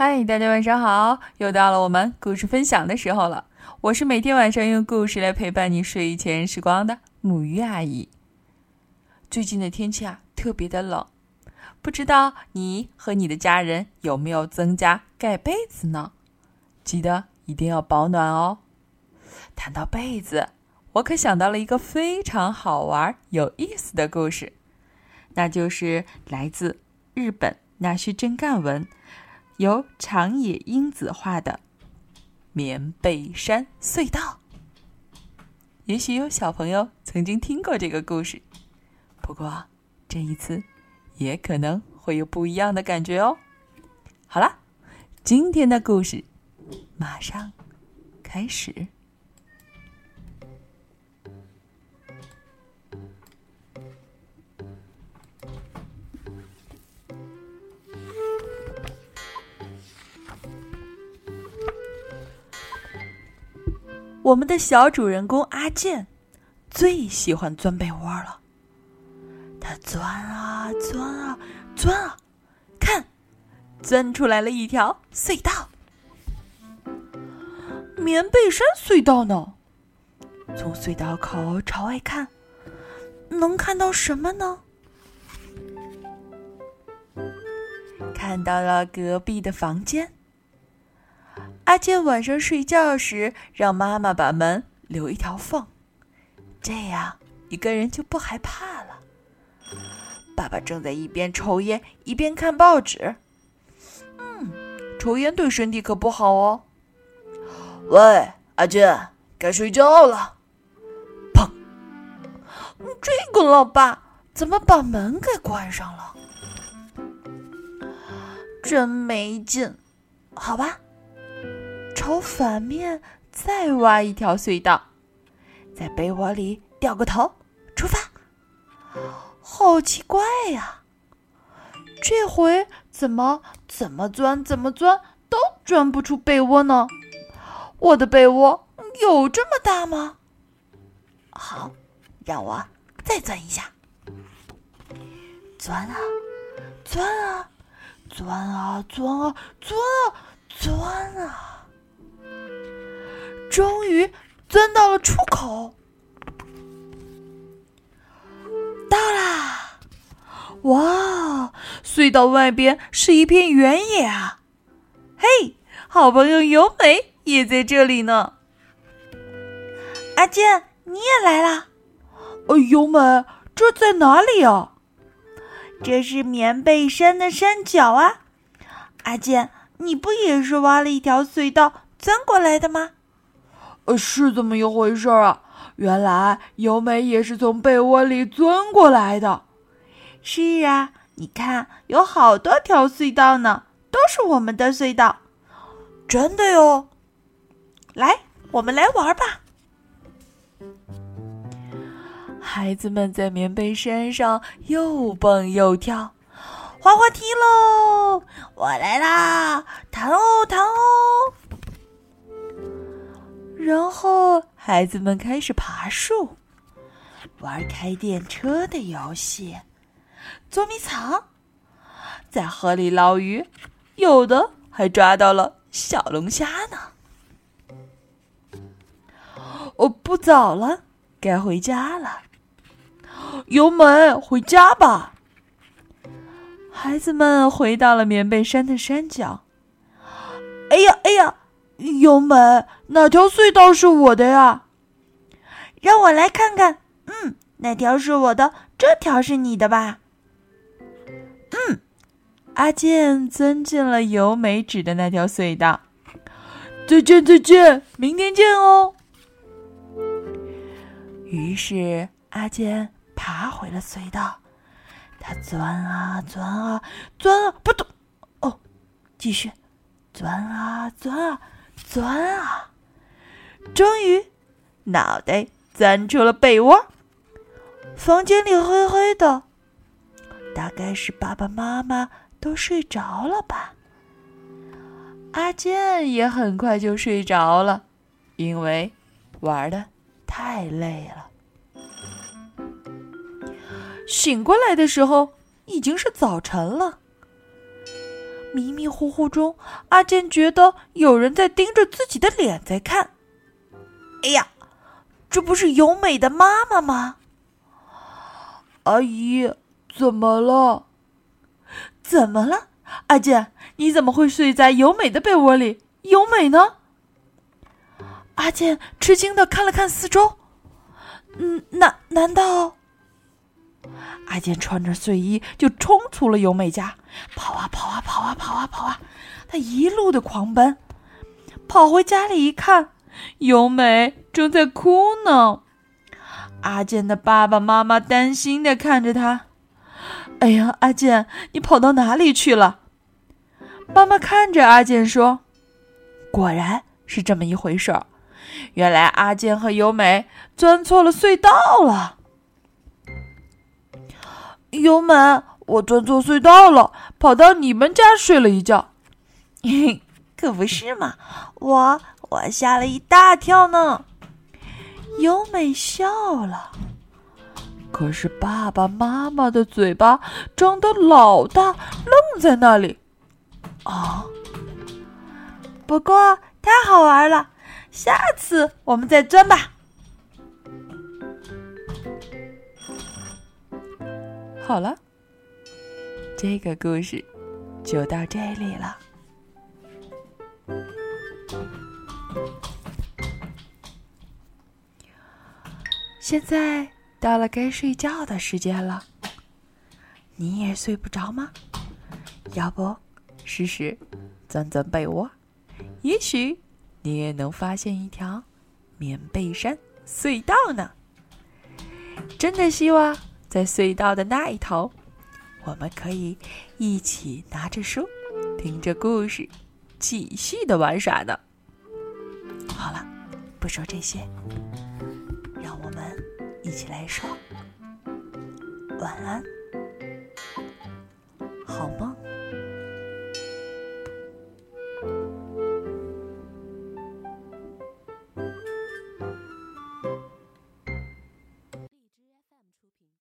嗨，大家晚上好！又到了我们故事分享的时候了。我是每天晚上用故事来陪伴你睡前时光的母鱼阿姨。最近的天气啊，特别的冷，不知道你和你的家人有没有增加盖被子呢？记得一定要保暖哦。谈到被子，我可想到了一个非常好玩、有意思的故事，那就是来自日本那须真干文。由长野英子画的棉被山隧道，也许有小朋友曾经听过这个故事，不过这一次也可能会有不一样的感觉哦。好了，今天的故事马上开始。我们的小主人公阿健最喜欢钻被窝了。他钻啊钻啊钻啊，看，钻出来了一条隧道——棉被山隧道呢。从隧道口朝外看，能看到什么呢？看到了隔壁的房间。阿健晚上睡觉时，让妈妈把门留一条缝，这样一个人就不害怕了。爸爸正在一边抽烟一边看报纸。嗯，抽烟对身体可不好哦。喂，阿健，该睡觉了。砰！这个老爸怎么把门给关上了？真没劲。好吧。朝反面再挖一条隧道，在被窝里掉个头，出发。好奇怪呀，这回怎么怎么钻怎么钻都钻不出被窝呢？我的被窝有这么大吗？好，让我再钻一下。钻啊，钻啊，钻啊，钻啊，钻啊，钻啊。终于钻到了出口，到啦！哇，隧道外边是一片原野啊！嘿，好朋友尤美也在这里呢。阿健，你也来啦？呃，尤美，这在哪里啊？这是棉被山的山脚啊！阿健，你不也是挖了一条隧道钻过来的吗？呃是这么一回事啊！原来由美也是从被窝里钻过来的。是啊，你看，有好多条隧道呢，都是我们的隧道。真的哟！来，我们来玩吧。孩子们在棉被山上又蹦又跳，滑滑梯喽！我来啦，弹哦弹哦！然后，孩子们开始爬树，玩开电车的游戏，捉迷藏，在河里捞鱼，有的还抓到了小龙虾呢。哦，不早了，该回家了。油门，回家吧。孩子们回到了棉被山的山脚。哎呀，哎呀！优美，哪条隧道是我的呀？让我来看看。嗯，那条是我的，这条是你的吧？嗯，阿健钻进了由美指的那条隧道。再见，再见，明天见哦。于是阿健爬回了隧道，他钻啊钻啊钻啊，不动。哦，继续钻啊钻啊。钻啊！终于，脑袋钻出了被窝。房间里黑黑的，大概是爸爸妈妈都睡着了吧。阿健也很快就睡着了，因为玩的太累了。醒过来的时候，已经是早晨了。迷迷糊糊中，阿健觉得有人在盯着自己的脸在看。哎呀，这不是由美的妈妈吗？阿姨，怎么了？怎么了？阿健，你怎么会睡在由美的被窝里？由美呢？阿健吃惊的看了看四周，嗯，难难道？阿健穿着睡衣就冲出了由美家，跑啊跑啊跑啊跑啊跑啊，他一路的狂奔，跑回家里一看，由美正在哭呢。阿健的爸爸妈妈担心的看着他，哎呀，阿健，你跑到哪里去了？妈妈看着阿健说：“果然是这么一回事儿，原来阿健和由美钻错了隧道了。”由美，我钻错隧道了，跑到你们家睡了一觉。可不是嘛，我我吓了一大跳呢。由美笑了，可是爸爸妈妈的嘴巴张得老大，愣在那里。啊！不过太好玩了，下次我们再钻吧。好了，这个故事就到这里了。现在到了该睡觉的时间了，你也睡不着吗？要不试试钻钻被窝，也许你也能发现一条棉被山隧道呢。真的希望。在隧道的那一头，我们可以一起拿着书，听着故事，继续的玩耍呢。好了，不说这些，让我们一起来说晚安，好梦。